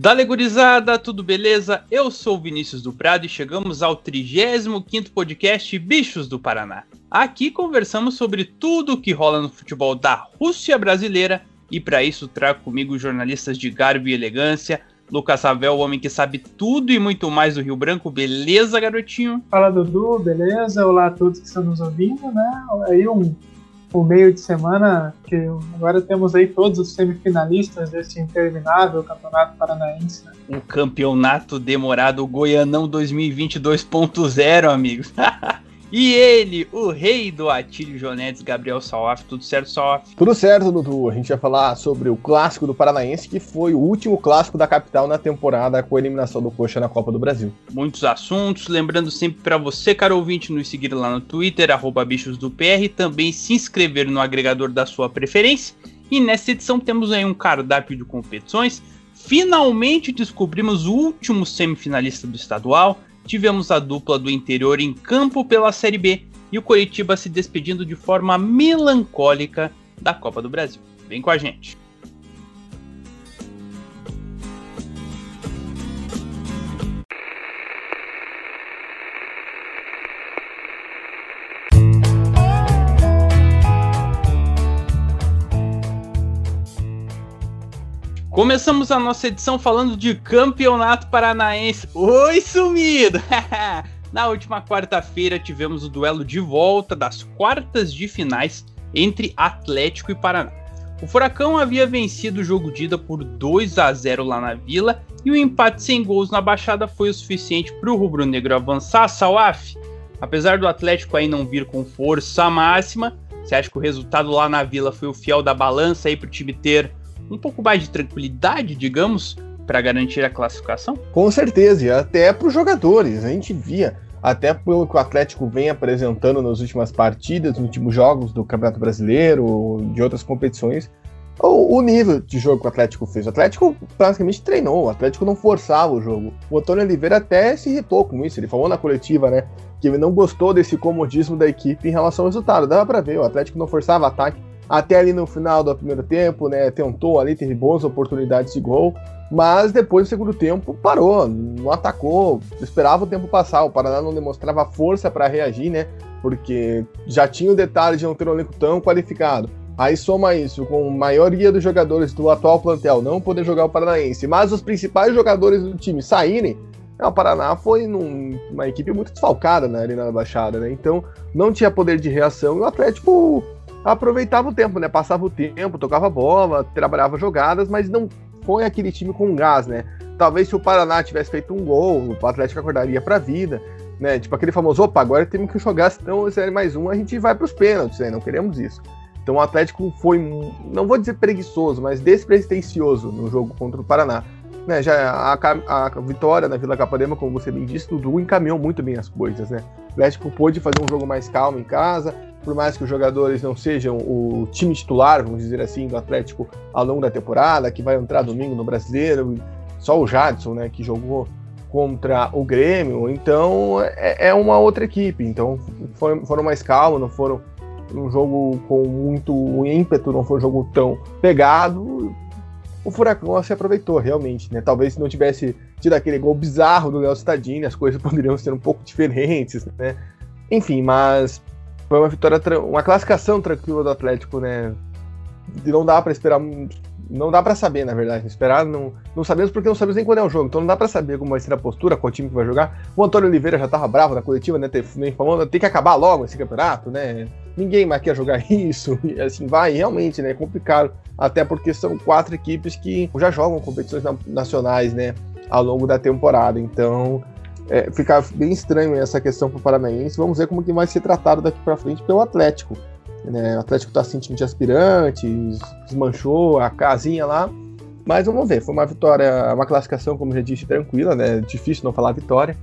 Dale gurizada, tudo beleza? Eu sou Vinícius do Prado e chegamos ao 35º podcast Bichos do Paraná. Aqui conversamos sobre tudo o que rola no futebol da Rússia brasileira e para isso trago comigo jornalistas de garbo e elegância, Lucas Ravel, o homem que sabe tudo e muito mais do Rio Branco, beleza, garotinho? Fala Dudu, beleza? Olá a todos que estão nos ouvindo, né? Aí um o meio de semana, que agora temos aí todos os semifinalistas desse interminável campeonato paranaense. Né? Um campeonato demorado, o Goianão 2020 2.0, amigos. E ele, o rei do Atílio Jonetes, Gabriel Salaf. Tudo certo, Salaf? Tudo certo, Dudu. A gente vai falar sobre o clássico do Paranaense, que foi o último clássico da capital na temporada com a eliminação do Coxa na Copa do Brasil. Muitos assuntos. Lembrando sempre para você, caro ouvinte, nos seguir lá no Twitter, arroba bichos do PR, também se inscrever no agregador da sua preferência. E nessa edição temos aí um cardápio de competições. Finalmente descobrimos o último semifinalista do estadual tivemos a dupla do interior em campo pela Série B e o Coritiba se despedindo de forma melancólica da Copa do Brasil. Vem com a gente. Começamos a nossa edição falando de Campeonato Paranaense. Oi, sumido! Na última quarta-feira tivemos o duelo de volta das quartas de finais entre Atlético e Paraná. O Furacão havia vencido o jogo de ida por 2 a 0 lá na Vila e o empate sem gols na Baixada foi o suficiente para o rubro-negro avançar, Salaf. Apesar do Atlético aí não vir com força máxima, você acha que o resultado lá na Vila foi o fiel da balança aí para o time ter um pouco mais de tranquilidade, digamos, para garantir a classificação? Com certeza, e até para os jogadores. A gente via, até pelo que o Atlético vem apresentando nas últimas partidas, nos últimos jogos do Campeonato Brasileiro, de outras competições, o, nível de jogo que o Atlético fez. O Atlético praticamente treinou, o Atlético não forçava o jogo. O Antônio Oliveira até se irritou com isso, ele falou na coletiva, né, que ele não gostou desse comodismo da equipe em relação ao resultado. Dava para ver, o Atlético não forçava ataque, até ali no final do primeiro tempo, né? Tentou ali, teve boas oportunidades de gol, mas depois do segundo tempo parou, não atacou, esperava o tempo passar. O Paraná não demonstrava força para reagir, né? Porque já tinha o detalhe de não ter um elenco tão qualificado. Aí soma isso com a maioria dos jogadores do atual plantel não poder jogar o Paranaense, mas os principais jogadores do time saírem, é, o Paraná foi num, uma equipe muito desfalcada né, na Baixada, né? Então não tinha poder de reação e o Atlético aproveitava o tempo, né? Passava o tempo, tocava bola, trabalhava jogadas, mas não foi aquele time com gás, né? Talvez se o Paraná tivesse feito um gol, o Atlético acordaria para vida, né? Tipo aquele famoso, opa, agora temos que jogar, senão se é mais um, a gente vai para os pênaltis, né? Não queremos isso. Então o Atlético foi, não vou dizer preguiçoso, mas despretensioso no jogo contra o Paraná. Né, já a, a, vitória na Vila Capadema, como você bem disse, Dudu encaminhou muito bem as coisas, né? O Atlético pôde fazer um jogo mais calmo em casa, por mais que os jogadores não sejam o time titular, vamos dizer assim, do Atlético ao longo da temporada, que vai entrar domingo no Brasileiro, só o Jadson, né, que jogou contra o Grêmio, então é, é uma outra equipe, então foram, foram mais calmos, não foram um jogo com muito ímpeto, não foi um jogo tão pegado, o Furacão se aproveitou realmente, né? Talvez se não tivesse tido aquele gol bizarro do Léo Stadini, as coisas poderiam ser um pouco diferentes, né? Enfim, mas foi uma vitória, uma classificação tranquila do Atlético, né? Não dá para esperar, não dá para saber, na verdade. Esperar, não, não sabemos porque não sabemos nem quando é o jogo, então não dá para saber como vai ser a postura, qual time que vai jogar. O Antônio Oliveira já tava bravo na coletiva, né? Nem falando, tem que acabar logo esse campeonato, né? Ninguém mais quer jogar isso, e assim vai, realmente, né? É complicado, até porque são quatro equipes que já jogam competições nacionais, né? Ao longo da temporada, então é, ficar bem estranho essa questão para o Paranaense. Vamos ver como que vai ser tratado daqui para frente pelo Atlético. Né? O Atlético está sentindo de aspirantes, desmanchou a casinha lá. Mas vamos ver, foi uma vitória, uma classificação, como já disse, tranquila, né? Difícil não falar vitória.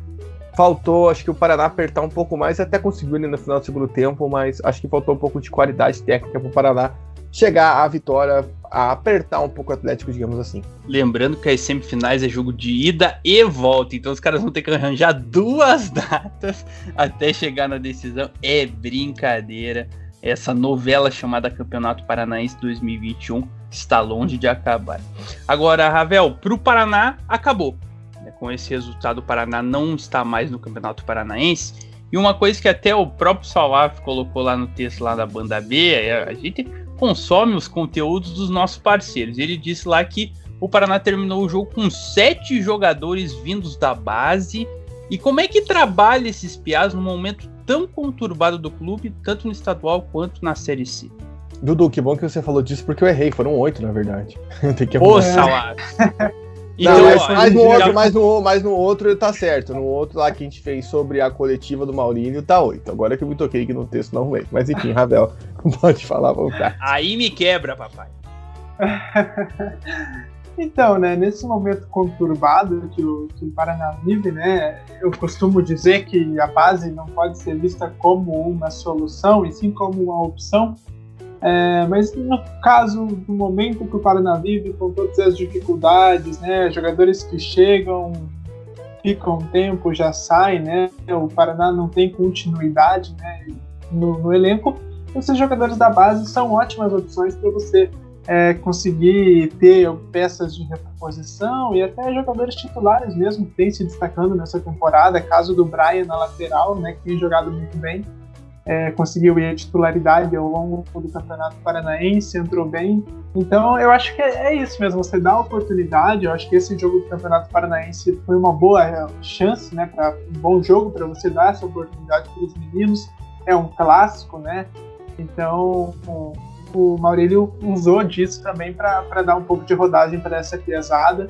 Faltou, acho que o Paraná apertar um pouco mais, até conseguiu ali no final do segundo tempo, mas acho que faltou um pouco de qualidade técnica para o Paraná chegar à vitória, a apertar um pouco o Atlético, digamos assim. Lembrando que as semifinais é jogo de ida e volta, então os caras vão ter que arranjar duas datas até chegar na decisão. É brincadeira. Essa novela chamada Campeonato Paranaense 2021 está longe de acabar. Agora, Ravel, para o Paraná, acabou. Né, com esse resultado, o Paraná não está mais no Campeonato Paranaense. E uma coisa que até o próprio Salaf colocou lá no texto lá da banda B, é, a gente consome os conteúdos dos nossos parceiros. Ele disse lá que o Paraná terminou o jogo com sete jogadores vindos da base. E como é que trabalha esses piás no momento tão conturbado do clube, tanto no estadual quanto na Série C? Dudu, que bom que você falou disso, porque eu errei. Foram oito, na verdade. Tem que Ô, Salado. Então, não, mas, mas, no outro, mas, no, mas no outro tá certo. No outro lá que a gente fez sobre a coletiva do Maurílio, tá oito. Agora que eu me toquei aqui no texto, não veio. Mas enfim, Ravel, pode falar à vontade. Aí me quebra, papai. então, né, nesse momento conturbado que o, que o Paraná vive, né, eu costumo dizer que a base não pode ser vista como uma solução, e sim como uma opção é, mas no caso do momento que o Paraná vive, com todas as dificuldades, né, jogadores que chegam, ficam um tempo, já saem, né, o Paraná não tem continuidade né, no, no elenco, esses jogadores da base são ótimas opções para você é, conseguir ter peças de reposição e até jogadores titulares mesmo que têm se destacando nessa temporada. Caso do Brian na lateral, né, que tem jogado muito bem é, conseguiu ir a titularidade ao longo do Campeonato Paranaense, entrou bem. Então eu acho que é, é isso mesmo, você dá a oportunidade. Eu acho que esse jogo do Campeonato Paranaense foi uma boa é, chance, né, para um bom jogo para você dar essa oportunidade para os meninos. É um clássico, né? Então o, o Maurílio usou disso também para dar um pouco de rodagem para essa pesada,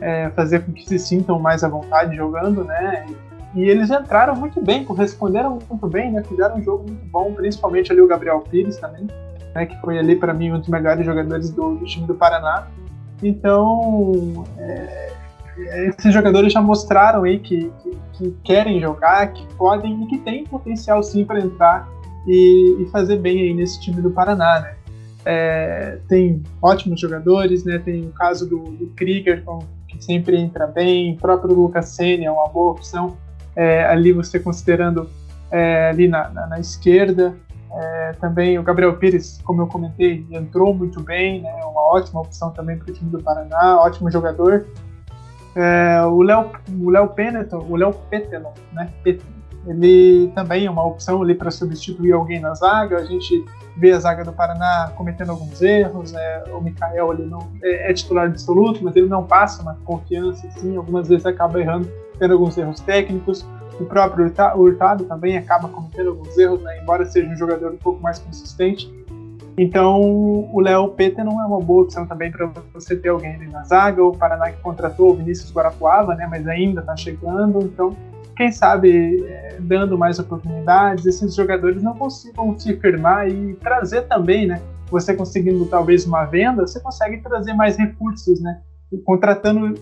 é, fazer com que se sintam mais à vontade jogando, né? E eles entraram muito bem, corresponderam muito bem, né? Fizeram um jogo muito bom, principalmente ali o Gabriel Pires também, né? Que foi ali para mim um dos melhores jogadores do, do time do Paraná. Então, é, esses jogadores já mostraram aí que, que, que, querem jogar, que podem e que têm potencial sim para entrar e, e, fazer bem aí nesse time do Paraná, né? É, tem ótimos jogadores, né? Tem o caso do, do Krieger, que sempre entra bem, o próprio Lucas Senna é uma boa opção é, ali você considerando é, ali na, na, na esquerda. É, também o Gabriel Pires, como eu comentei, entrou muito bem, né, uma ótima opção também para o time do Paraná, ótimo jogador. É, o Léo o Léo Peneton, o Léo Petelon, né, ele também é uma opção ali para substituir alguém na zaga. A gente vê a zaga do Paraná cometendo alguns erros. Né? O Mikael ele não é, é, titular absoluto, mas ele não passa uma confiança, assim. Algumas vezes acaba errando tendo alguns erros técnicos. O próprio Hurtado também acaba cometendo alguns erros, né? embora seja um jogador um pouco mais consistente. Então, o Léo Peter não é uma boa opção também para você ter alguém ali na zaga. O Paraná que contratou o Vinícius Guarapuava, né? mas ainda está chegando. Então, quem sabe, é, dando mais oportunidades, esses jogadores não consigam se firmar e trazer também, né? Você conseguindo talvez uma venda, você consegue trazer mais recursos, né? Contratando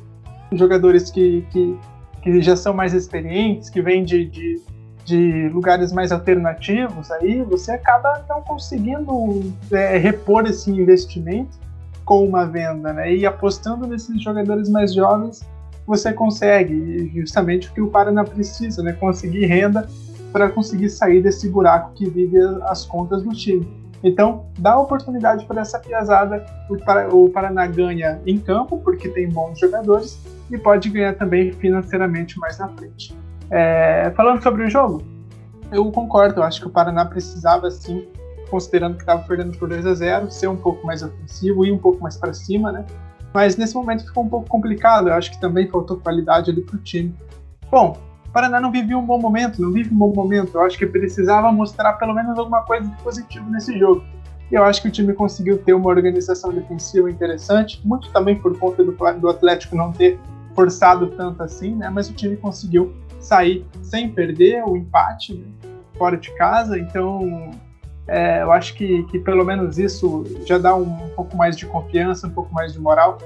jogadores que, que que já são mais experientes, que vêm de, de, de lugares mais alternativos, aí você acaba não conseguindo é, repor esse investimento com uma venda, né? E apostando nesses jogadores mais jovens, você consegue, justamente o que o Paraná precisa, né? Conseguir renda para conseguir sair desse buraco que vive as contas do time. Então, dá oportunidade para essa piazada. O Paraná ganha em campo, porque tem bons jogadores, e pode ganhar também financeiramente mais na frente. É, falando sobre o jogo, eu concordo, eu acho que o Paraná precisava sim, considerando que estava perdendo por 2 a 0 ser um pouco mais ofensivo e um pouco mais para cima, né? Mas nesse momento ficou um pouco complicado, eu acho que também faltou qualidade ali para o time. Bom, o Paraná não vivia um bom momento, não vive um bom momento, eu acho que precisava mostrar pelo menos alguma coisa de positivo nesse jogo. Eu acho que o time conseguiu ter uma organização defensiva interessante, muito também por conta do, do Atlético não ter forçado tanto assim, né? Mas o time conseguiu sair sem perder o empate né? fora de casa, então é, eu acho que, que pelo menos isso já dá um, um, pouco mais de confiança, um pouco mais de moral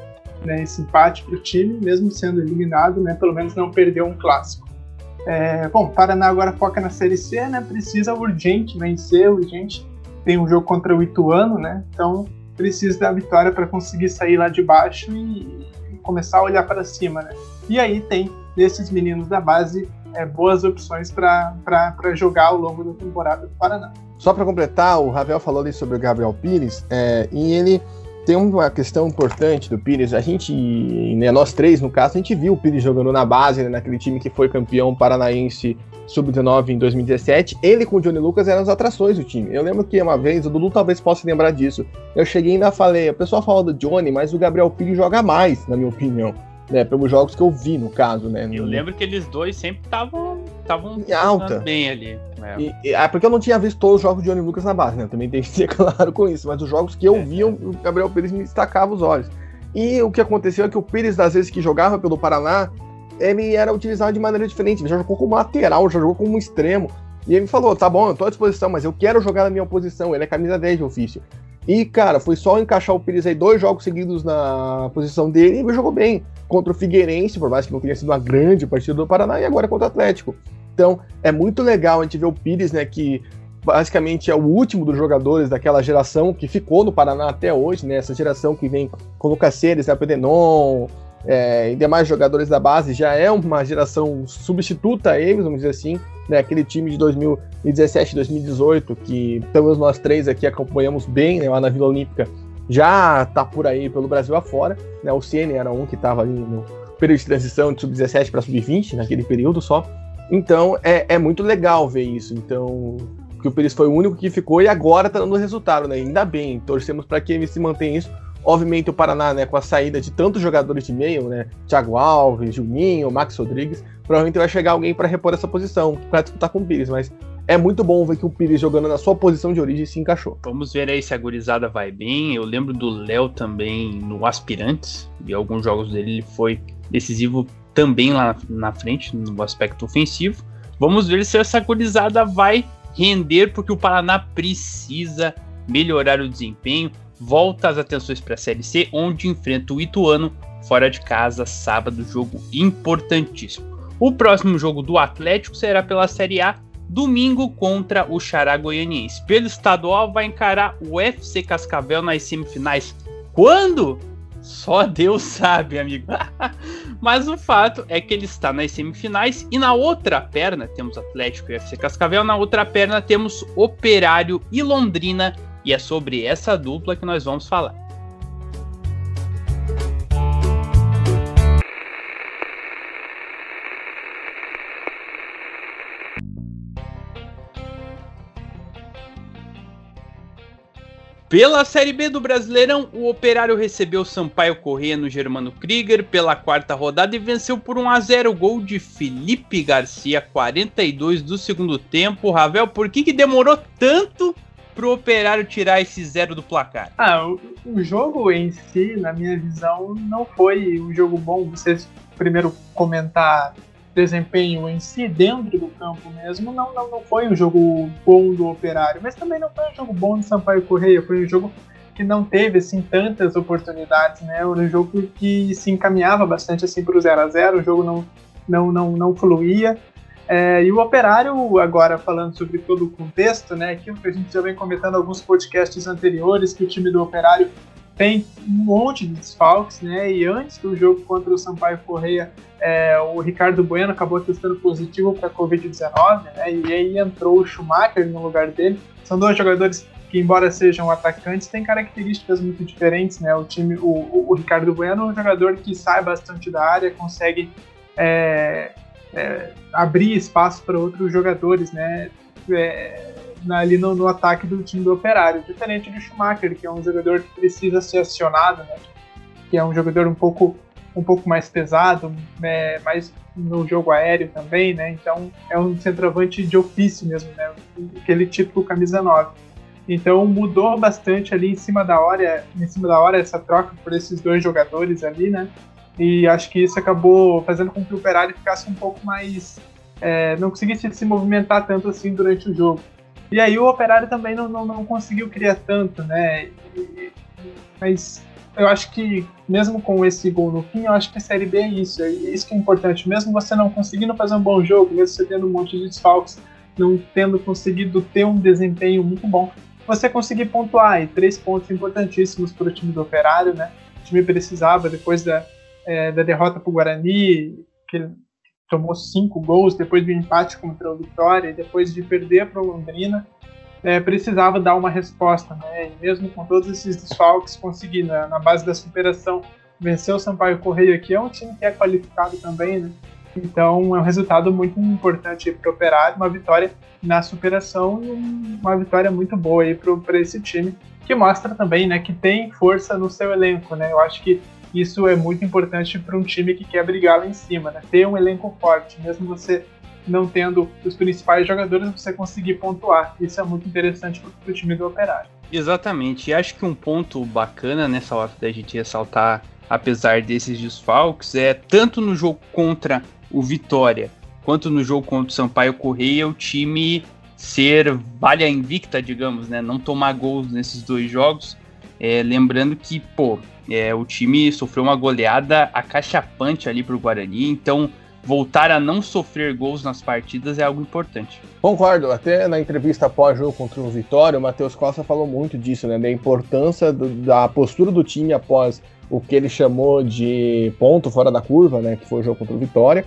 né, esse empate para o time, mesmo sendo eliminado, né, pelo menos não perdeu um clássico. É, bom, Paraná agora foca na Série C, né, precisa urgente vencer, urgente. Tem um jogo contra o Ituano, né, então precisa da vitória para conseguir sair lá de baixo e, começar a olhar para cima. Né. E aí tem desses meninos da base é, boas opções para jogar ao longo da temporada do Paraná. Só para completar, o Ravel falou ali sobre o Gabriel Pires, é, e ele tem uma questão importante do Pires. A gente, né, nós três no caso, a gente viu o Pires jogando na base, né, naquele time que foi campeão paranaense sub-19 em 2017. Ele com o Johnny Lucas eram as atrações do time. Eu lembro que uma vez, o Dudu talvez possa lembrar disso. Eu cheguei e ainda falei, o pessoal fala do Johnny, mas o Gabriel Pires joga mais, na minha opinião né? Pelos jogos que eu vi, no caso, né? Eu lembro que eles dois sempre estavam estavam alta bem ali. É. E, e, é porque eu não tinha visto todos os jogos de Johnny Lucas na base, né? Também tem que ser claro com isso. Mas os jogos que eu é, vi, é. o Gabriel Pires me destacava os olhos. E o que aconteceu é que o Pires, das vezes que jogava pelo Paraná, ele era utilizado de maneira diferente. Ele já jogou como lateral, já jogou como extremo. E ele me falou: tá bom, eu tô à disposição, mas eu quero jogar na minha posição. Ele é camisa 10 de ofício. E, cara, foi só encaixar o Pires aí dois jogos seguidos na posição dele e ele jogou bem. Contra o Figueirense, por mais que não tenha sido uma grande partida do Paraná, e agora contra o Atlético. Então, é muito legal a gente ver o Pires, né, que basicamente é o último dos jogadores daquela geração que ficou no Paraná até hoje, né, essa geração que vem com Lucas Ceres, né, Pedenon, é, e demais jogadores da base, já é uma geração substituta a eles, vamos dizer assim, né, aquele time de 2017, 2018, que pelo nós três aqui acompanhamos bem, né, lá na Vila Olímpica, já tá por aí pelo Brasil afora, né, o Cn era um que estava ali no período de transição de sub-17 para sub-20, naquele período só, então é, é muito legal ver isso, então que o Pires foi o único que ficou e agora tá dando resultado, né, ainda bem, torcemos para que ele se mantenha isso, Obviamente o Paraná, né, com a saída de tantos jogadores de meio, né, Thiago Alves, Juninho, Max Rodrigues, provavelmente vai chegar alguém para repor essa posição, para disputar com o Pires, mas é muito bom ver que o Pires jogando na sua posição de origem se encaixou. Vamos ver aí se a gurizada vai bem. Eu lembro do Léo também no Aspirantes, e alguns jogos dele ele foi decisivo também lá na frente, no aspecto ofensivo. Vamos ver se essa gurizada vai render, porque o Paraná precisa melhorar o desempenho volta as atenções para a Série C, onde enfrenta o Ituano fora de casa, sábado, jogo importantíssimo. O próximo jogo do Atlético será pela Série A, domingo contra o Xará Goianiense. Pelo estadual, vai encarar o FC Cascavel nas semifinais. Quando? Só Deus sabe, amigo. Mas o fato é que ele está nas semifinais e na outra perna temos Atlético e FC Cascavel, na outra perna temos Operário e Londrina e é sobre essa dupla que nós vamos falar. Pela Série B do Brasileirão, o Operário recebeu Sampaio Corrêa no Germano Krieger pela quarta rodada e venceu por 1 a 0 gol de Felipe Garcia, 42 do segundo tempo. Ravel, por que, que demorou tanto pro Operário tirar esse zero do placar? Ah, o, o, jogo em si, na minha visão, não foi um jogo bom. Vocês primeiro comentar desempenho em si dentro do campo mesmo, não, não, não foi um jogo bom do Operário, mas também não foi um jogo bom do Sampaio Correia, foi um jogo que não teve assim tantas oportunidades, né? Um jogo que se encaminhava bastante assim para o 0 a 0, o jogo não não não não fluía. É, e o Operário, agora falando sobre todo o contexto, né, aquilo que a gente já vem comentando alguns podcasts anteriores, que o time do Operário tem um monte de desfalques, né, e antes do jogo contra o Sampaio Correia, é, o Ricardo Bueno acabou testando positivo para a Covid-19, né, e aí entrou o Schumacher no lugar dele. São dois jogadores que, embora sejam atacantes, têm características muito diferentes, né, o time, o, o, o Ricardo Bueno é um jogador que sai bastante da área, consegue... É, é, abrir espaço para outros jogadores, né? É, ali no, no, ataque do time do Operário, diferente do Schumacher, que é um jogador que precisa ser acionado, né? Que é um jogador um pouco um pouco mais pesado, é, mais no jogo aéreo também, né? Então é um centroavante de ofício mesmo, né? Aquele tipo camisa 9. Então mudou bastante ali em cima da hora, em cima da hora essa troca por esses dois jogadores ali, né? E acho que isso acabou fazendo com que o Operário ficasse um pouco mais. É, não conseguisse se movimentar tanto assim durante o jogo. E aí o Operário também não, não, não conseguiu criar tanto, né? E, mas eu acho que, mesmo com esse gol no fim, eu acho que a Série B é isso. É isso que é importante. Mesmo você não conseguindo fazer um bom jogo, mesmo você tendo um monte de desfalques, não tendo conseguido ter um desempenho muito bom, você conseguir pontuar. E três pontos importantíssimos para o time do Operário, né? O time precisava, depois da, é, da derrota para o Guarani, que tomou cinco gols, depois do empate contra o Vitória, depois de perder para o Londrina é, precisava dar uma resposta, né? E mesmo com todos esses desfalques, conseguir, né, na base da superação, vencer o Sampaio Correia, que é um time que é qualificado também, né? Então é um resultado muito importante para o Operário, uma vitória na superação e uma vitória muito boa aí para esse time, que mostra também né, que tem força no seu elenco. Né? Eu acho que isso é muito importante para um time que quer brigar lá em cima, né? ter um elenco forte, mesmo você não tendo os principais jogadores, você conseguir pontuar. Isso é muito interessante para o time do Operário. Exatamente. E acho que um ponto bacana nessa hora da gente ressaltar, apesar desses desfalques, é tanto no jogo contra o Vitória quanto no jogo contra o Sampaio Correia, o time ser valha invicta, digamos, né? Não tomar gols nesses dois jogos. É, lembrando que, pô, é, o time sofreu uma goleada acachapante ali pro Guarani, então voltar a não sofrer gols nas partidas é algo importante. Concordo, até na entrevista após-jogo contra o Vitória, o Matheus Costa falou muito disso, né, da importância do, da postura do time após o que ele chamou de ponto fora da curva, né, que foi o jogo contra o Vitória,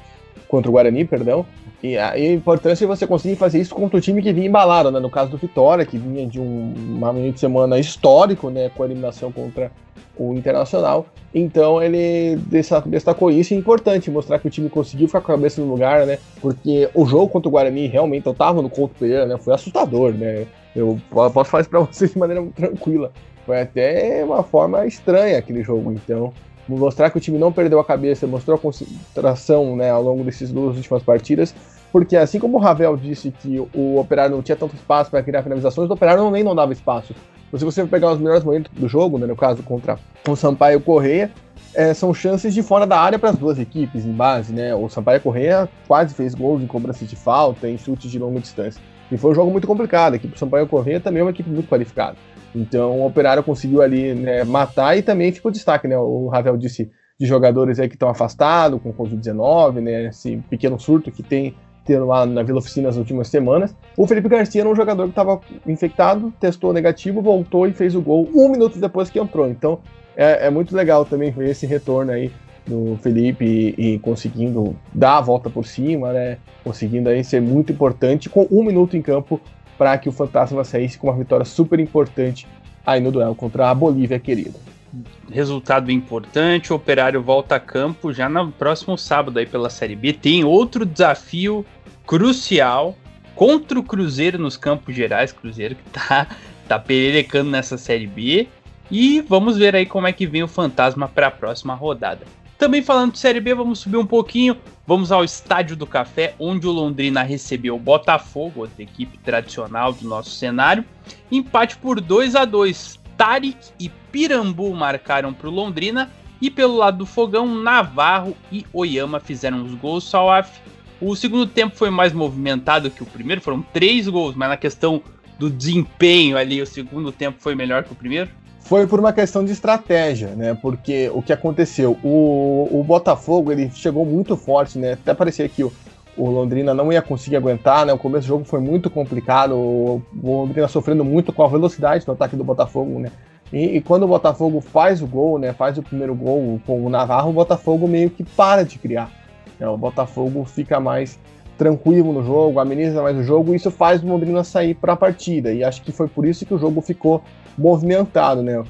contra o Guarani, perdão, e a, e importância de você conseguir fazer isso contra o time que vinha embalado, né, no caso do Vitória, que vinha de um uma meio de semana histórico, né, com a eliminação contra o Internacional. Então ele destacou isso. É importante mostrar que o time conseguiu ficar com a cabeça no lugar, né? Porque o jogo contra o Guarani realmente eu tava no Couto Pereira, né? Foi assustador, né? Eu posso falar isso pra vocês de maneira tranquila. Foi até uma forma estranha aquele jogo. Então, mostrar que o time não perdeu a cabeça, mostrou a concentração né, ao longo dessas duas últimas partidas. Porque assim como o Ravel disse que o Operário não tinha tanto espaço para criar finalizações, o Operário nem não dava espaço. Se você pegar os melhores momentos do jogo, né, no caso contra o Sampaio Correia, é, são chances de fora da área para as duas equipes em base, né? O Sampaio Correia quase fez gols em cobrança de falta, em chutes de longa distância. E foi um jogo muito complicado. A equipe do Sampaio Correia também é uma equipe muito qualificada. Então o Operário conseguiu ali né, matar e também ficou destaque, né? O Ravel disse de jogadores aí que estão afastados com Covid-19, né? Esse pequeno surto que tem tendo lá na Vila Oficina nas últimas semanas. O Felipe Garcia era um jogador que estava infectado, testou negativo, voltou e fez o gol um minuto depois que entrou. Então é, é muito legal também ver esse retorno aí do Felipe e, e, conseguindo dar a volta por cima, né? Conseguindo aí ser muito importante com um minuto em campo para que o Fantasma saísse com uma vitória super importante aí no duelo contra a Bolívia querida. Resultado importante, o Operário volta a campo já no próximo sábado aí pela Série B. Tem outro desafio crucial contra o Cruzeiro nos Campos Gerais, Cruzeiro que tá, tá pererecando nessa Série B. E vamos ver aí como é que vem o Fantasma para a próxima rodada. Também falando de Série B, vamos subir um pouquinho, vamos ao Estádio do Café, onde o Londrina recebeu o Botafogo, outra equipe tradicional do nosso cenário. Empate por 2 a 2 Tarik e Pirambu marcaram para o Londrina. E pelo lado do Fogão, Navarro e Oyama fizeram os gols. Salaf. O segundo tempo foi mais movimentado que o primeiro, foram três gols, mas na questão do desempenho ali, o segundo tempo foi melhor que o primeiro? foi por uma questão de estratégia, né? Porque o que aconteceu? O, o Botafogo ele chegou muito forte, né? Até parecia que o, o Londrina não ia conseguir aguentar, né? O começo do jogo foi muito complicado, o, Londrina sofrendo muito com a velocidade do ataque do Botafogo, né? E, e, quando o Botafogo faz o gol, né? Faz o primeiro gol com o Navarro, o Botafogo meio que para de criar. Né? O Botafogo fica mais tranquilo no jogo, ameniza mais o jogo, e isso faz o Londrina sair para a partida. E acho que foi por isso que o jogo ficou movimentado, né?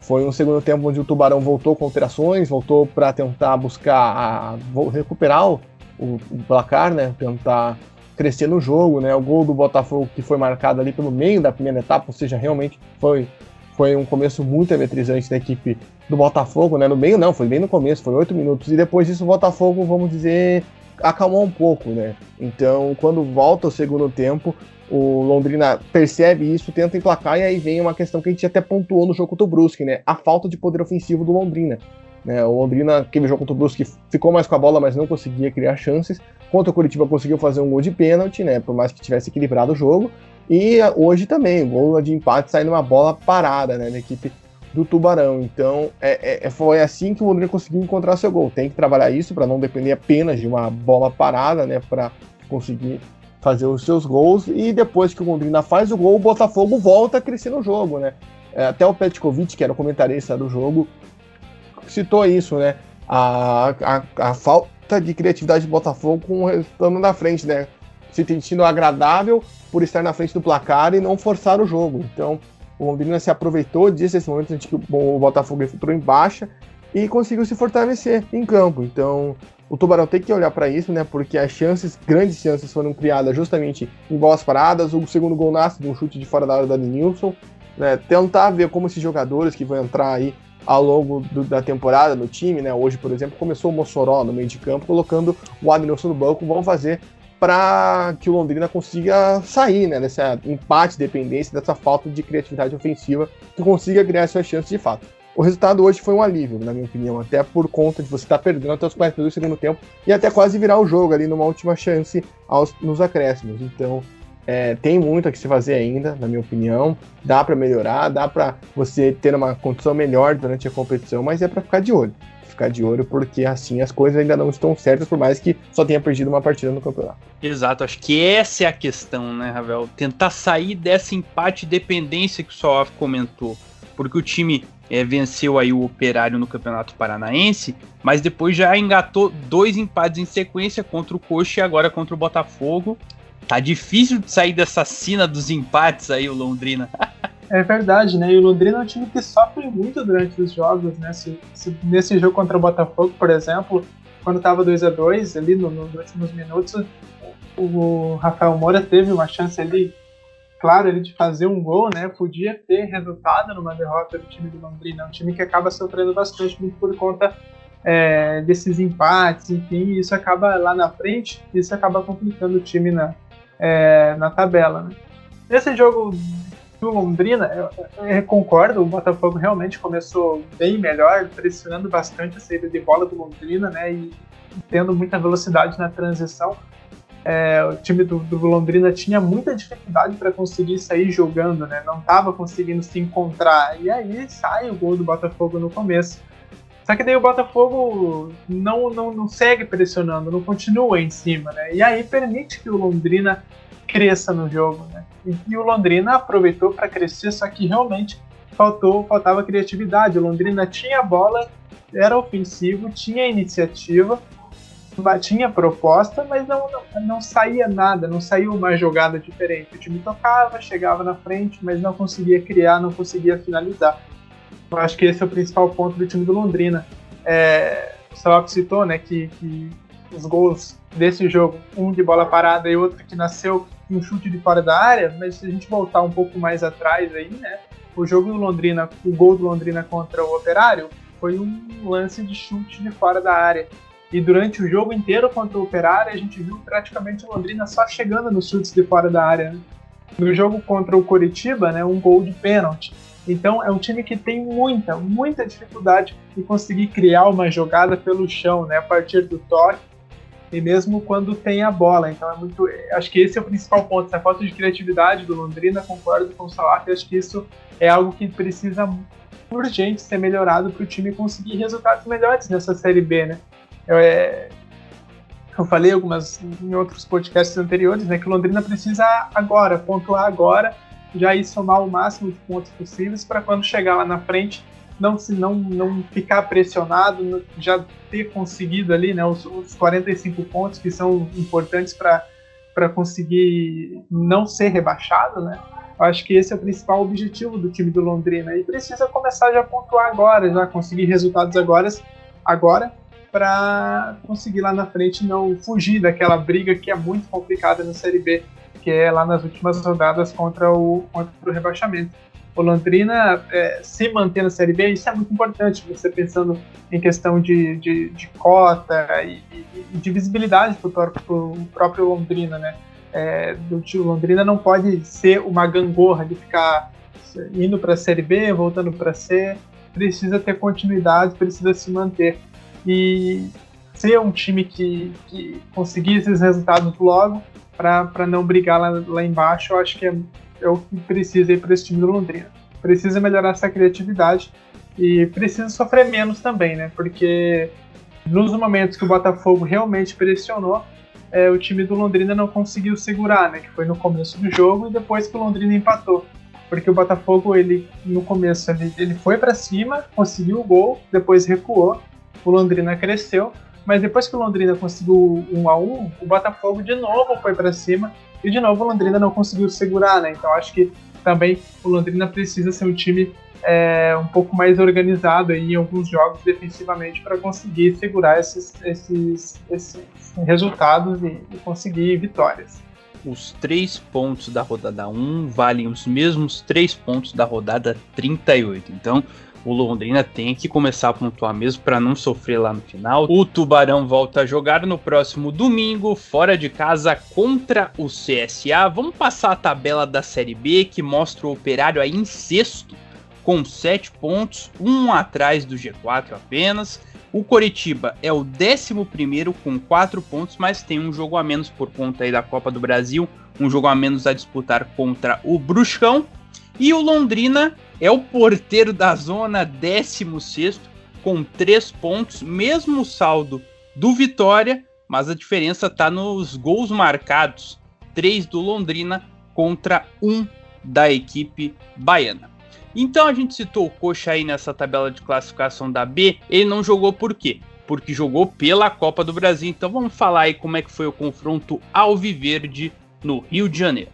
Foi um segundo tempo onde o Tubarão voltou com alterações, voltou para tentar buscar a, recuperar o, o, placar, né? Tentar crescer no jogo, né? O gol do Botafogo que foi marcado ali pelo meio da primeira etapa, ou seja, realmente foi foi um começo muito eletrizante da equipe do Botafogo, né? No meio não, foi bem no começo, foi oito minutos e depois disso o Botafogo, vamos dizer, acalmou um pouco, né? Então, quando volta o segundo tempo, o Londrina percebe isso, tenta emplacar, e aí vem uma questão que a gente até pontuou no jogo contra o Brusque, né? A falta de poder ofensivo do Londrina. Né? O Londrina, aquele jogo contra o Brusque, ficou mais com a bola, mas não conseguia criar chances. Contra o Curitiba conseguiu fazer um gol de pênalti, né? Por mais que tivesse equilibrado o jogo. E hoje também, o gol de empate sai numa bola parada, né? Da equipe do Tubarão. Então, é, é, foi assim que o Londrina conseguiu encontrar seu gol. Tem que trabalhar isso para não depender apenas de uma bola parada, né, para conseguir fazer os seus gols. E depois que o Londrina faz o gol, o Botafogo volta a crescer no jogo, né? É, até o Petkovic, que era o comentarista do jogo, citou isso, né? A, a, a falta de criatividade do Botafogo com o resultado na frente, né? Se sentindo agradável por estar na frente do placar e não forçar o jogo. Então, o Londrina se aproveitou disso, esse momento em que o Botafogo entrou em baixa e conseguiu se fortalecer em campo. Então, o Tubarão tem que olhar para isso, né? Porque as chances, grandes chances, foram criadas justamente em bolas paradas. O segundo gol nasce de um chute de fora da área da Nilson. Né? Tentar ver como esses jogadores que vão entrar aí ao longo do, da temporada no time, né? Hoje, por exemplo, começou o Mossoró no meio de campo, colocando o Adnilson no banco, vão fazer para que o Londrina consiga sair né, dessa empate dependência, dessa falta de criatividade ofensiva, que consiga criar suas chances de fato. O resultado hoje foi um alívio, na minha opinião, até por conta de você estar tá perdendo até os 42 do segundo tempo e até quase virar o jogo ali numa última chance aos, nos acréscimos. Então, é, tem muito a que se fazer ainda, na minha opinião. Dá para melhorar, dá para você ter uma condição melhor durante a competição, mas é para ficar de olho ficar de olho, porque assim as coisas ainda não estão certas, por mais que só tenha perdido uma partida no campeonato. Exato, acho que essa é a questão, né, Ravel? Tentar sair dessa empate dependência que o Soaf comentou. Porque o time é, venceu aí o Operário no Campeonato Paranaense, mas depois já engatou dois empates em sequência contra o Coxa e agora contra o Botafogo. Tá difícil de sair dessa cena dos empates aí, o Londrina. É verdade, né? E o Londrina é um time que sofre muito durante os jogos, né? Se, se nesse jogo contra o Botafogo, por exemplo, quando estava 2 a 2 ali no, nos últimos minutos, o Rafael Moura teve uma chance ali, claro, ele de fazer um gol, né? Podia ter resultado numa derrota do time do Londrina. É um time que acaba sofrendo bastante muito por conta é, desses empates, enfim, isso acaba lá na frente, isso acaba complicando o time na, é, na tabela. Né? Nesse jogo do Londrina, eu, eu, concordo, o Botafogo realmente começou bem melhor, pressionando bastante a saída de bola do Londrina, né? E tendo muita velocidade na transição. É, o time do, do, Londrina tinha muita dificuldade para conseguir sair jogando, né? Não estava conseguindo se encontrar. E aí sai o gol do Botafogo no começo. Só que daí o Botafogo não, não, não segue pressionando, não continua em cima, né? E aí permite que o Londrina cresça no jogo, né? E, e o Londrina aproveitou para crescer, só que realmente faltou, faltava criatividade. O Londrina tinha bola, era ofensivo, tinha iniciativa, tinha proposta, mas não, não, não saía nada, não saiu uma jogada diferente. O time tocava, chegava na frente, mas não conseguia criar, não conseguia finalizar. Eu acho que esse é o principal ponto do time do Londrina. É, o Salop citou né, que, que os gols desse jogo, um de bola parada e outro que nasceu um chute de fora da área, mas se a gente voltar um pouco mais atrás aí, né? O jogo do Londrina, o gol do Londrina contra o Operário foi um lance de chute de fora da área. E durante o jogo inteiro contra o Operário, a gente viu praticamente o Londrina só chegando nos chutes de fora da área. Né? No jogo contra o Coritiba, né, um gol de pênalti. Então é um time que tem muita, muita dificuldade de conseguir criar uma jogada pelo chão, né, a partir do toque e mesmo quando tem a bola. Então é muito. Acho que esse é o principal ponto. Essa falta de criatividade do Londrina, concordo com o Salaf, acho que isso é algo que precisa urgente ser melhorado para o time conseguir resultados melhores nessa Série B, né? Eu, é, eu falei algumas em outros podcasts anteriores, né, que o Londrina precisa agora, pontuar agora, já ir somar o máximo de pontos possíveis para quando chegar lá na frente não se não, não ficar pressionado, já ter conseguido ali né, os, os 45 pontos que são importantes para conseguir não ser rebaixado, né? Eu acho que esse é o principal objetivo do time do Londrina e precisa começar já a pontuar agora, já conseguir resultados agora, agora para conseguir lá na frente não fugir daquela briga que é muito complicada na Série B, que é lá nas últimas rodadas contra o, contra o rebaixamento o Londrina é, se manter na Série B, isso é muito importante, você pensando em questão de, de, de cota e, e, de visibilidade para o próprio Londrina, né? É, do tio Londrina não pode ser uma gangorra de ficar indo para a Série B, voltando para C, precisa ter continuidade, precisa se manter. E ser um time que, que conseguir esses resultados logo, para não brigar lá, lá embaixo, eu acho que é é o que precisa ir para esse time do Londrina. Precisa melhorar essa criatividade e precisa sofrer menos também, né? Porque nos momentos que o Botafogo realmente pressionou, é, o time do Londrina não conseguiu segurar, né? Que foi no começo do jogo e depois que o Londrina empatou. Porque o Botafogo, ele no começo, ele, ele foi para cima, conseguiu o gol, depois recuou, o Londrina cresceu, mas depois que o Londrina conseguiu um a um, o Botafogo de novo foi para cima e de novo o Londrina não conseguiu segurar, né? Então acho que também o Londrina precisa ser um time é, um pouco mais organizado aí em alguns jogos defensivamente para conseguir segurar esses, esses, esses resultados e, e, conseguir vitórias. Os três pontos da rodada 1 valem os mesmos três pontos da rodada 38. Então, o Londrina tem que começar a pontuar mesmo para não sofrer lá no final. O Tubarão volta a jogar no próximo domingo, fora de casa contra o CSA. Vamos passar a tabela da Série B que mostra o Operário aí em sexto com 7 pontos, um atrás do G4 apenas. O Coritiba é o 11 com 4 pontos, mas tem um jogo a menos por conta aí da Copa do Brasil, um jogo a menos a disputar contra o Bruxão. E o Londrina é o porteiro da zona, 16 com 3 pontos, mesmo saldo do Vitória, mas a diferença está nos gols marcados: 3 do Londrina contra 1 da equipe baiana. Então a gente citou o Coxa aí nessa tabela de classificação da B. Ele não jogou por quê? Porque jogou pela Copa do Brasil. Então vamos falar aí como é que foi o confronto Alviverde no Rio de Janeiro.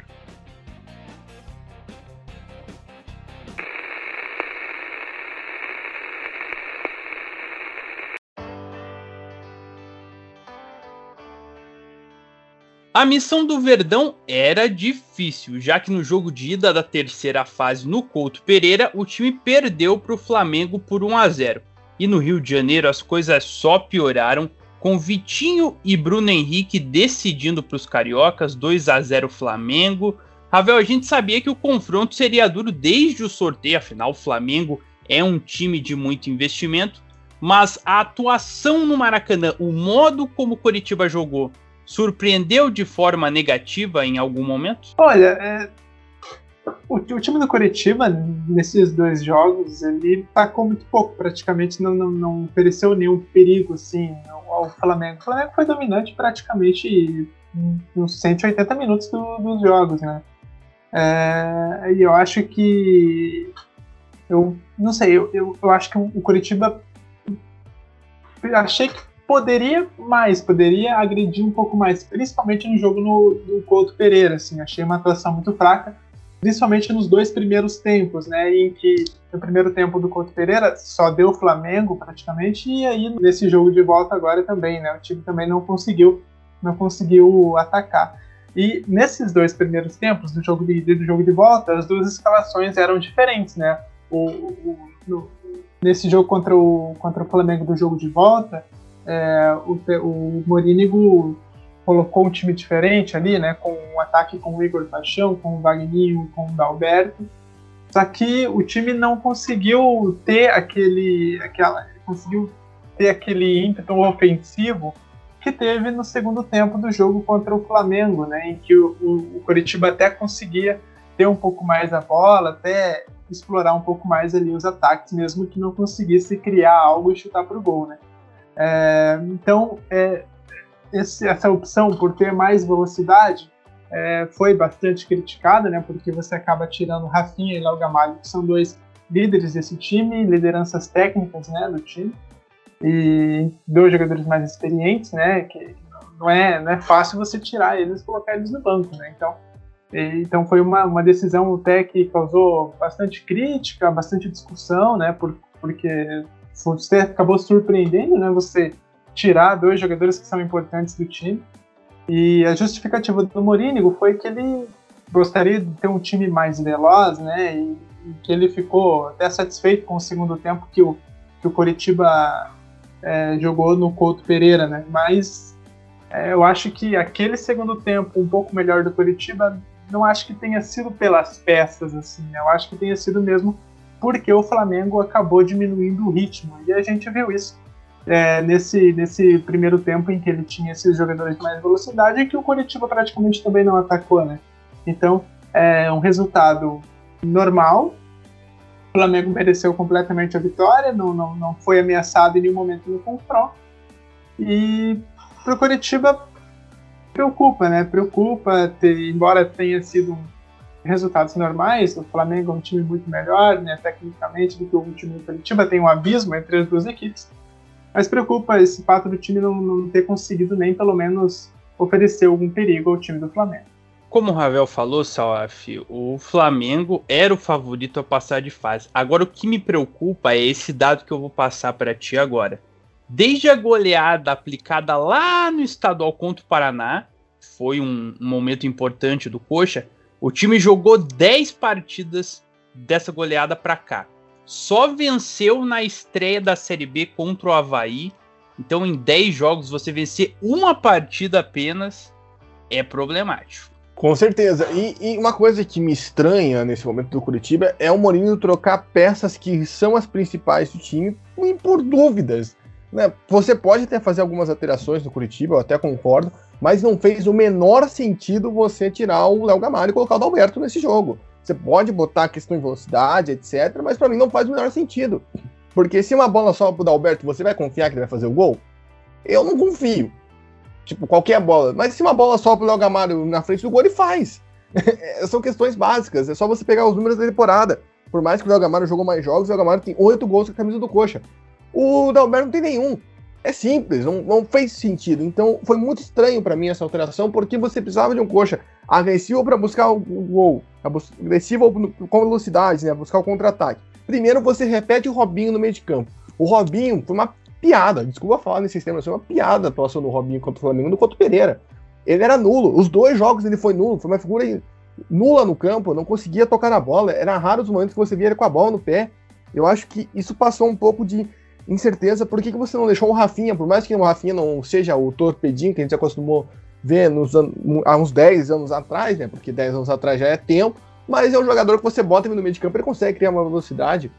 A missão do Verdão era difícil, já que no jogo de ida da terceira fase no Couto Pereira, o time perdeu para o Flamengo por 1 a 0. E no Rio de Janeiro as coisas só pioraram, com Vitinho e Bruno Henrique decidindo para os cariocas 2 a 0 Flamengo. Ravel, a gente sabia que o confronto seria duro desde o sorteio, afinal o Flamengo é um time de muito investimento, mas a atuação no Maracanã, o modo como o Coritiba jogou surpreendeu de forma negativa em algum momento? Olha, é, o, o, time do Curitiba, nesses dois jogos, ele tacou muito pouco, praticamente não, não, não ofereceu nenhum perigo assim, ao, Flamengo. O Flamengo foi dominante praticamente nos 180 minutos do, dos jogos, né? É, e eu acho que. Eu não sei, eu, eu, eu acho que o Curitiba. Achei que poderia mais, poderia agredir um pouco mais, principalmente no jogo no, no Couto Pereira, assim, achei uma atuação muito fraca, principalmente nos dois primeiros tempos, né, em que no primeiro tempo do Couto Pereira só deu Flamengo praticamente, e aí nesse jogo de volta agora também, né, o time também não conseguiu, não conseguiu atacar. E nesses dois primeiros tempos do jogo de ida e do jogo de volta, as duas escalações eram diferentes, né, o, o no, nesse jogo contra o, contra o Flamengo do jogo de volta, é, o, o Morínigo colocou um time diferente ali, né, com um ataque com o Igor Paixão, com o Wagninho, com o Dalberto. Só que o time não conseguiu ter aquele, aquela, conseguiu ter aquele ímpeto ofensivo que teve no segundo tempo do jogo contra o Flamengo, né, em que o, o, o Coritiba até conseguia ter um pouco mais a bola, até explorar um pouco mais ali os ataques, mesmo que não conseguisse criar algo e chutar para o gol, né. É, então, é, esse, essa opção por ter mais velocidade é, foi bastante criticada, né, porque você acaba tirando Rafinha e Léo Gamalho, que são dois líderes desse time, lideranças técnicas né, do time, e dois jogadores mais experientes, né, que não é, não é fácil você tirar eles e colocar eles no banco. Né, então, e, então foi uma, uma decisão até que causou bastante crítica, bastante discussão, né, por, porque você acabou surpreendendo, né? Você tirar dois jogadores que são importantes do time. E a justificativa do Morínigo foi que ele gostaria de ter um time mais veloz, né? E, e que ele ficou até satisfeito com o segundo tempo que o, que o Coritiba é, jogou no Couto Pereira, né? Mas é, eu acho que aquele segundo tempo um pouco melhor do Coritiba, não acho que tenha sido pelas peças, assim. Eu acho que tenha sido mesmo porque o Flamengo acabou diminuindo o ritmo. E a gente viu isso é, nesse, nesse primeiro tempo em que ele tinha esses jogadores de mais velocidade e que o Curitiba praticamente também não atacou, né? Então, é um resultado normal, O Flamengo mereceu completamente a vitória, não, não, não foi ameaçado em nenhum momento no confronto. E para o Curitiba preocupa, né? Preocupa, ter, embora tenha sido resultados normais, o Flamengo é um time muito melhor, né, tecnicamente, do que o time do Curitiba, tem um abismo entre as duas equipes. Mas preocupa esse fato do time não, não ter conseguido nem pelo menos oferecer algum perigo ao time do Flamengo. Como o Ravel falou, Salaf, o Flamengo era o favorito a passar de fase. Agora o que me preocupa é esse dado que eu vou passar para ti agora. Desde a goleada aplicada lá no estadual contra o Paraná, foi um, um momento importante do Coxa, o time jogou 10 partidas dessa goleada para cá. Só venceu na estreia da Série B contra o Havaí. Então, em 10 jogos, você vencer uma partida apenas é problemático. Com certeza. E, e, uma coisa que me estranha nesse momento do Curitiba é o Mourinho trocar peças que são as principais do time por dúvidas. Né? Você pode até fazer algumas alterações no Curitiba, eu até concordo, mas não fez o menor sentido você tirar o Léo Gamalho e colocar o Dalberto nesse jogo. Você pode botar a questão de velocidade, etc., mas para mim não faz o menor sentido. Porque se uma bola só pro Dalberto, você vai confiar que ele vai fazer o gol? Eu não confio. Tipo, qualquer bola. Mas se uma bola só pro Léo Gamalho na frente do gol, ele faz. São questões básicas. É só você pegar os números da temporada. Por mais que o Léo Gamalho jogou mais jogos, o Léo Gamalho tem oito gols com a camisa do Coxa. O Dalberto não tem nenhum. É simples, não, não fez sentido. Então foi muito estranho para mim essa alteração, porque você precisava de um coxa agressivo para buscar o gol, agressivo com velocidade, né, buscar o contra-ataque. Primeiro você repete o Robinho no meio de campo. O Robinho foi uma piada, desculpa falar nesse sistema, foi uma piada a atuação do Robinho contra o Flamengo no contra o Pereira. Ele era nulo, os dois jogos ele foi nulo, foi uma figura nula no campo, não conseguia tocar na bola, era raro os momentos que você via ele com a bola no pé. Eu acho que isso passou um pouco de incerteza. Por que, que você não deixou o Rafinha, por mais que o Rafinha não seja o torpedinho que a gente acostumou ver nos, há uns 10 anos atrás, né? Porque 10 anos atrás já é tempo, mas é um jogador que você bota no meio de campo, ele consegue criar uma velocidade.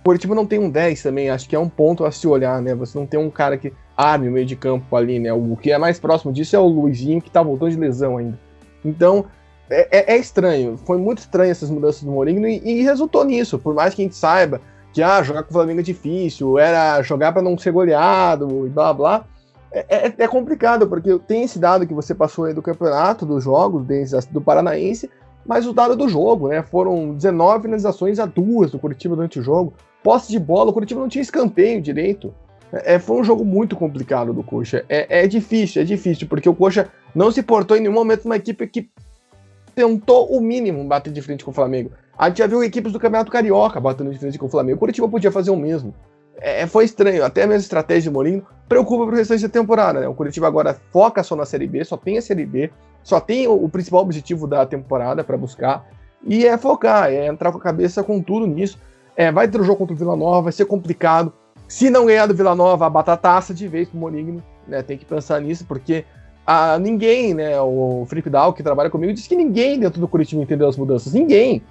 O Curitiba não tem um 10 também, acho que é um ponto a se olhar, né? Você não tem um cara que arme o meio de campo ali, né? O que é mais próximo disso é o Luizinho, que tá voltando de lesão ainda. Então, é, é, é estranho. Foi muito estranho essas mudanças do Mourinho e, e, resultou nisso. Por mais que a gente saiba que ah, jogar com o Flamengo é difícil, era jogar para não ser goleado e blá blá. É, é, é, complicado, porque tem esse dado que você passou aí do campeonato, dos jogos, do Paranaense, mas o dado do jogo, né? Foram 19 finalizações a duas do Curitiba durante o jogo posse de bola, o Curitiba não tinha escanteio direito. É, é, foi um jogo muito complicado do Coxa. É, é, difícil, é difícil, porque o Coxa não se portou em nenhum momento uma equipe que tentou o mínimo bater de frente com o Flamengo. A gente já viu equipes do Campeonato Carioca batendo de frente com o Flamengo. O Curitiba podia fazer o mesmo. É, foi estranho, até a mesma estratégia de Mourinho preocupa pro restante da temporada, né? O Curitiba agora foca só na Série B, só tem a Série B, só tem o, o principal objetivo da temporada para buscar, e é focar, é entrar com a cabeça com tudo nisso. É, vai ter o um jogo contra o Vila Nova, vai ser complicado. Se não ganhar do Vila Nova, a batataça de vez pro Monigno, né? Tem que pensar nisso, porque a, ninguém, né? O Felipe Dal, que trabalha comigo, disse que ninguém dentro do Curitiba entendeu as mudanças. Ninguém.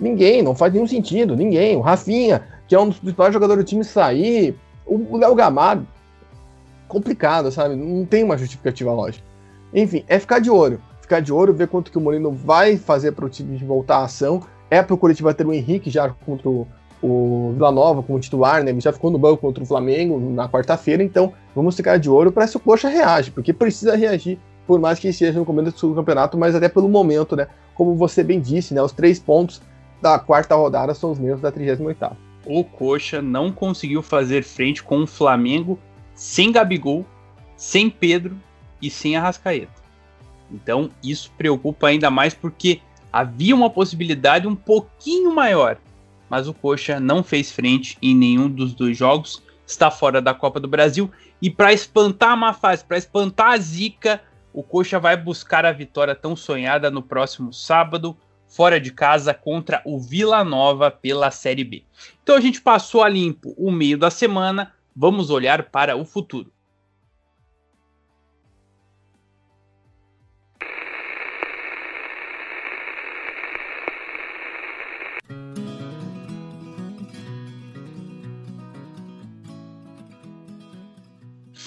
Ninguém, não faz nenhum sentido. Ninguém. O Rafinha, que é um dos principais jogadores do time, sair. O Léo Gamalho. Complicado, sabe? Não tem uma justificativa lógica. Enfim, é ficar de olho. Ficar de olho, ver quanto que o Molino vai fazer para o time voltar à ação. É para o Curitiba ter o Henrique já contra o o Vila Nova como titular, né? Ele já ficou no banco contra o Flamengo na quarta-feira, então vamos ficar de olho para se o Coxa reage, porque precisa reagir, por mais que esteja no começo do campeonato, mas até pelo momento, né? Como você bem disse, né? Os três pontos da quarta rodada são os mesmos da 38 O Coxa não conseguiu fazer frente com o Flamengo sem Gabigol, sem Pedro e sem Arrascaeta. Então isso preocupa ainda mais porque havia uma possibilidade um pouquinho maior mas o Coxa não fez frente em nenhum dos dois jogos, está fora da Copa do Brasil. E para espantar a má fase, para espantar a zica, o Coxa vai buscar a vitória tão sonhada no próximo sábado, fora de casa, contra o Vila Nova pela Série B. Então a gente passou a limpo o meio da semana, vamos olhar para o futuro.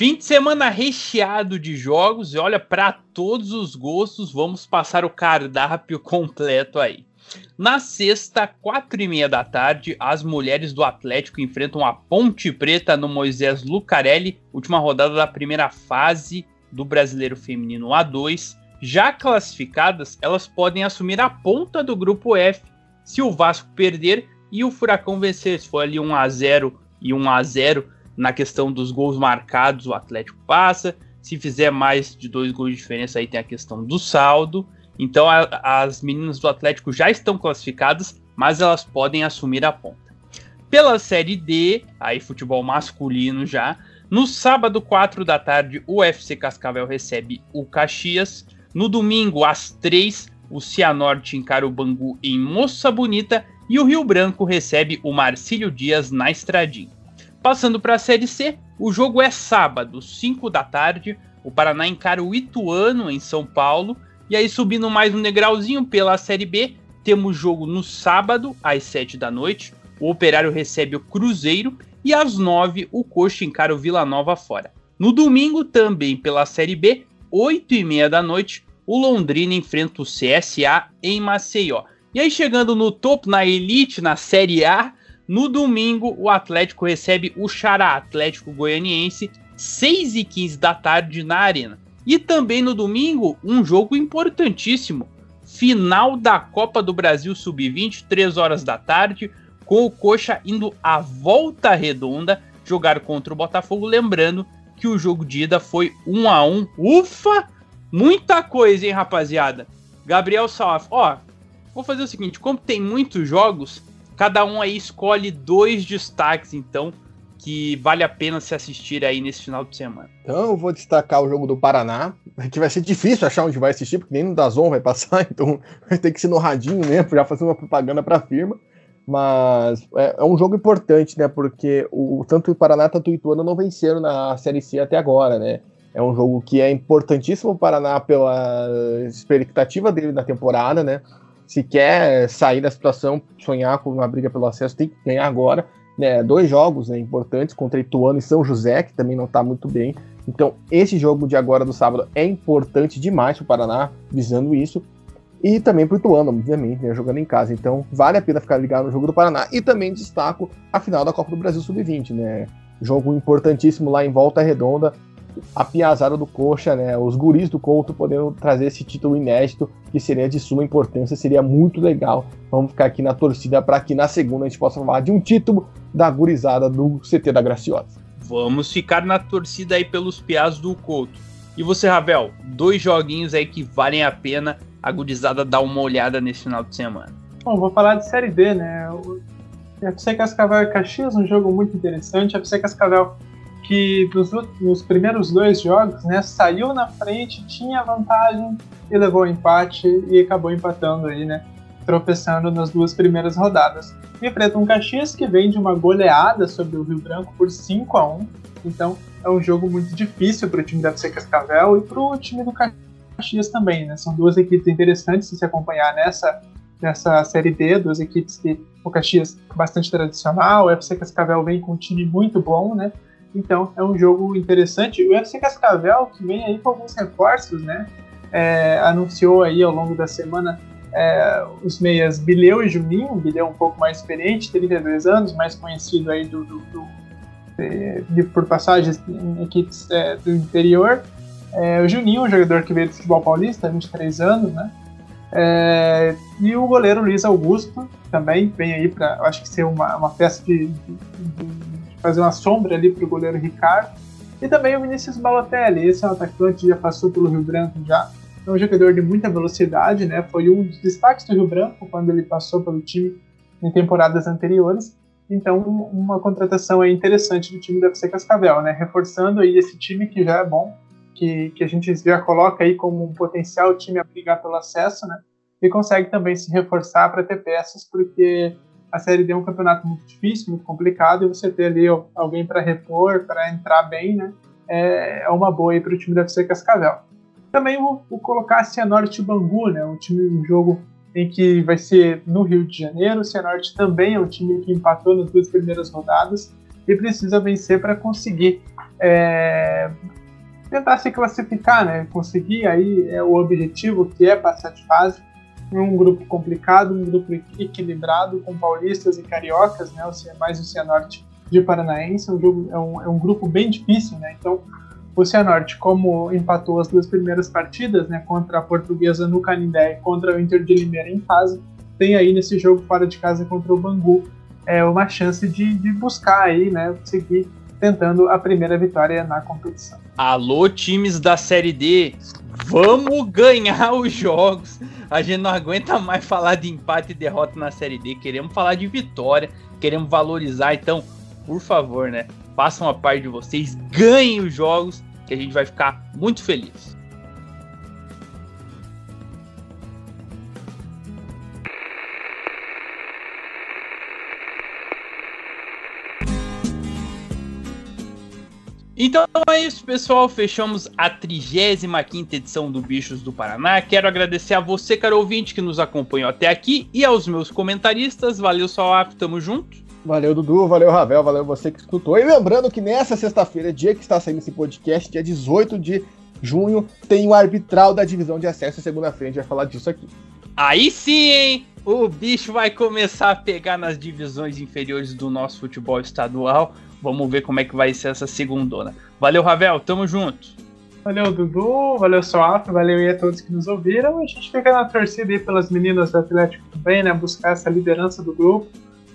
Fim de semana recheado de jogos e olha, para todos os gostos, vamos passar o cardápio completo aí. Na sexta, quatro e meia da tarde, as mulheres do Atlético enfrentam a Ponte Preta no Moisés Lucarelli, última rodada da primeira fase do Brasileiro Feminino A2. Já classificadas, elas podem assumir a ponta do grupo F se o Vasco perder e o Furacão vencer. Se for ali 1 a 0 e 1 a 0 na questão dos gols marcados, o Atlético passa. Se fizer mais de dois gols de diferença, aí tem a questão do saldo. Então a, as meninas do Atlético já estão classificadas, mas elas podem assumir a ponta. Pela Série D, aí futebol masculino já, no sábado, 4 da tarde, o FC Cascavel recebe o Caxias. No domingo, às 3, o Cianorte encara o Bangu em Moça Bonita e o Rio Branco recebe o Marcílio Dias na Estradinha. Passando para a Série C, o jogo é sábado, 5 da tarde. O Paraná encara o Ituano em São Paulo. E aí, subindo mais um degrauzinho pela Série B, temos jogo no sábado, às 7 da noite. O Operário recebe o Cruzeiro e às 9 o Coxa encara o Vila Nova fora. No domingo, também pela Série B, 8 e meia da noite, o Londrina enfrenta o CSA em Maceió. E aí, chegando no topo, na elite, na Série A, no domingo, o Atlético recebe o Xará Atlético Goianiense, 6 e 15 da tarde na Arena. E também no domingo, um jogo importantíssimo. Final da Copa do Brasil Sub-20, 3 horas da tarde com o Coxa indo à volta redonda jogar contra o Botafogo. Lembrando que o jogo de ida foi 1 a 1 Ufa! Muita coisa, hein, rapaziada? Gabriel Salaf, ó, vou fazer o seguinte: como tem muitos jogos, cada um aí escolhe dois destaques, então, que vale a pena se assistir aí nesse final de semana. Então eu vou destacar o jogo do Paraná, que vai ser difícil achar onde vai assistir, porque nem no Dazon vai passar, então vai ter que ser no radinho mesmo, já fazer uma propaganda para a firma. Mas é, é, um jogo importante, né? Porque o, tanto o Paraná quanto o Ituano não venceram na Série C até agora, né? É um jogo que é importantíssimo para o Paraná pela expectativa dele na temporada, né? Se quer sair da situação, sonhar com uma briga pelo acesso, tem que ganhar agora. Né? Dois jogos né, importantes contra Ituano e São José, que também não está muito bem. Então, esse jogo de agora do sábado é importante demais para o Paraná, visando isso. E também para o Ituano, obviamente, né, jogando em casa. Então, vale a pena ficar ligado no jogo do Paraná. E também destaco a final da Copa do Brasil Sub-20, né? Jogo importantíssimo lá em Volta Redonda. A piazada do Coxa, né? Os guris do Couto podendo trazer esse título inédito, que seria de suma importância, seria muito legal. Vamos ficar aqui na torcida para que na segunda a gente possa falar de um título da gurizada do CT da Graciosa. Vamos ficar na torcida aí pelos piás do Couto. E você, Ravel, dois joguinhos aí que valem a pena a gudizada dar uma olhada nesse final de semana. Bom, vou falar de Série D, né? O FC Cascavel e Caxias, um jogo muito interessante. FC Cascavel que nos, nos, primeiros dois jogos, né, saiu na frente, tinha vantagem e levou empate e acabou empatando aí, né, tropeçando nas duas primeiras rodadas. E enfrenta um Caxias que vem de uma goleada sobre o Rio Branco por 5 a 1 então é um jogo muito difícil para o time da FC Cascavel e para o time do Caxias também, né? São duas equipes interessantes de se acompanhar nessa, nessa Série D, duas equipes que o Caxias é bastante tradicional, o FC Cascavel vem com um time muito bom, né? Então é um jogo interessante. O FC Cascavel que vem aí com alguns reforços, né? É, anunciou aí ao longo da semana é, os meias Bileu e Juninho, Bileu um pouco mais experiente, 32 anos, mais conhecido aí do, do, do de, de, por passagens em equipes é, do interior, é, o Juninho, um jogador que veio do futebol paulista, 23 anos, né? É, e o goleiro Luiz Augusto também vem aí para, acho que ser uma, uma peça de, de, de fazer uma sombra ali para o goleiro Ricardo. E também o Vinícius Balotelli, esse é um atacante que já passou pelo Rio Branco já. É um jogador de muita velocidade, né? Foi um dos destaques do Rio Branco quando ele passou pelo time em temporadas anteriores. Então, uma contratação aí interessante do time do FC Cascavel, né? Reforçando aí esse time que já é bom que, que a gente já coloca aí como um potencial time a brigar pelo acesso, né? E consegue também se reforçar para ter peças, porque a Série D é um campeonato muito difícil, muito complicado, e você ter ali alguém para repor, para entrar bem, né? É, é uma boa aí para o time da FC Cascavel. Também vou, colocar Cianorte Bangu, né? Um time, um jogo em que vai ser no Rio de Janeiro. O Cianorte também é um time que empatou nas duas primeiras rodadas e precisa vencer para conseguir é, tentar se classificar, né? Conseguir aí é, o objetivo que é passar de fase. Um grupo complicado, um grupo equilibrado, com paulistas e cariocas, né? mais o Cianorte de Paranaense, é um, é, um, é um grupo bem difícil, né? Então, o Cianorte, como empatou as duas primeiras partidas, né, contra a Portuguesa no Canindé e contra o Inter de Limeira em casa, tem aí nesse jogo fora de casa contra o Bangu é uma chance de, de buscar aí, né, seguir tentando a primeira vitória na competição. Alô, times da Série D, vamos ganhar os jogos. A gente não aguenta mais falar de empate e derrota na Série D. Queremos falar de vitória, queremos valorizar. Então, por favor, né? Façam a parte de vocês, ganhem os jogos, que a gente vai ficar muito feliz. Então é isso, pessoal. Fechamos a 35 edição do Bichos do Paraná. Quero agradecer a você, caro ouvinte, que nos acompanhou até aqui e aos meus comentaristas. Valeu, Salaf, tamo junto. Valeu, Dudu, valeu, Ravel, valeu você que escutou. E lembrando que nessa sexta-feira, dia que está saindo esse podcast, dia 18 de junho, tem o arbitral da divisão de acesso. Segunda-feira a gente vai falar disso aqui. Aí sim, hein? O bicho vai começar a pegar nas divisões inferiores do nosso futebol estadual. Vamos ver como é que vai ser essa segundona. Valeu, Ravel, tamo junto. Valeu, Dudu, valeu, Soaf, valeu aí a todos que nos ouviram. A gente fica na torcida aí pelas meninas do Atlético também, né? Buscar essa liderança do grupo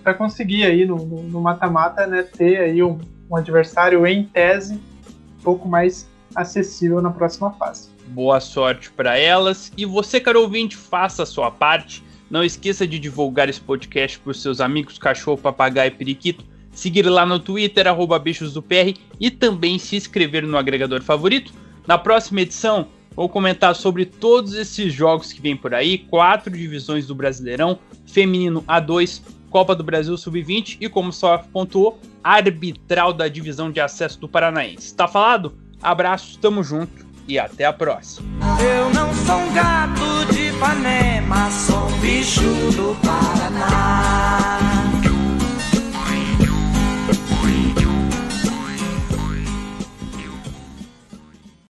para conseguir aí no mata-mata, né? Ter aí um, um adversário em tese um pouco mais acessível na próxima fase. Boa sorte para elas. E você, caro ouvinte, faça a sua parte. Não esqueça de divulgar esse podcast para seus amigos, cachorro, papagaio e periquito seguir lá no Twitter, arroba bichos do PR, e também se inscrever no agregador favorito. Na próxima edição, vou comentar sobre todos esses jogos que vêm por aí, quatro divisões do Brasileirão, Feminino A2, Copa do Brasil Sub-20 e, como só pontuou, arbitral da divisão de acesso do Paranaense. Tá falado? Abraço, tamo junto e até a próxima. Eu não sou um gato de sou um bicho do Paraná. Freedom.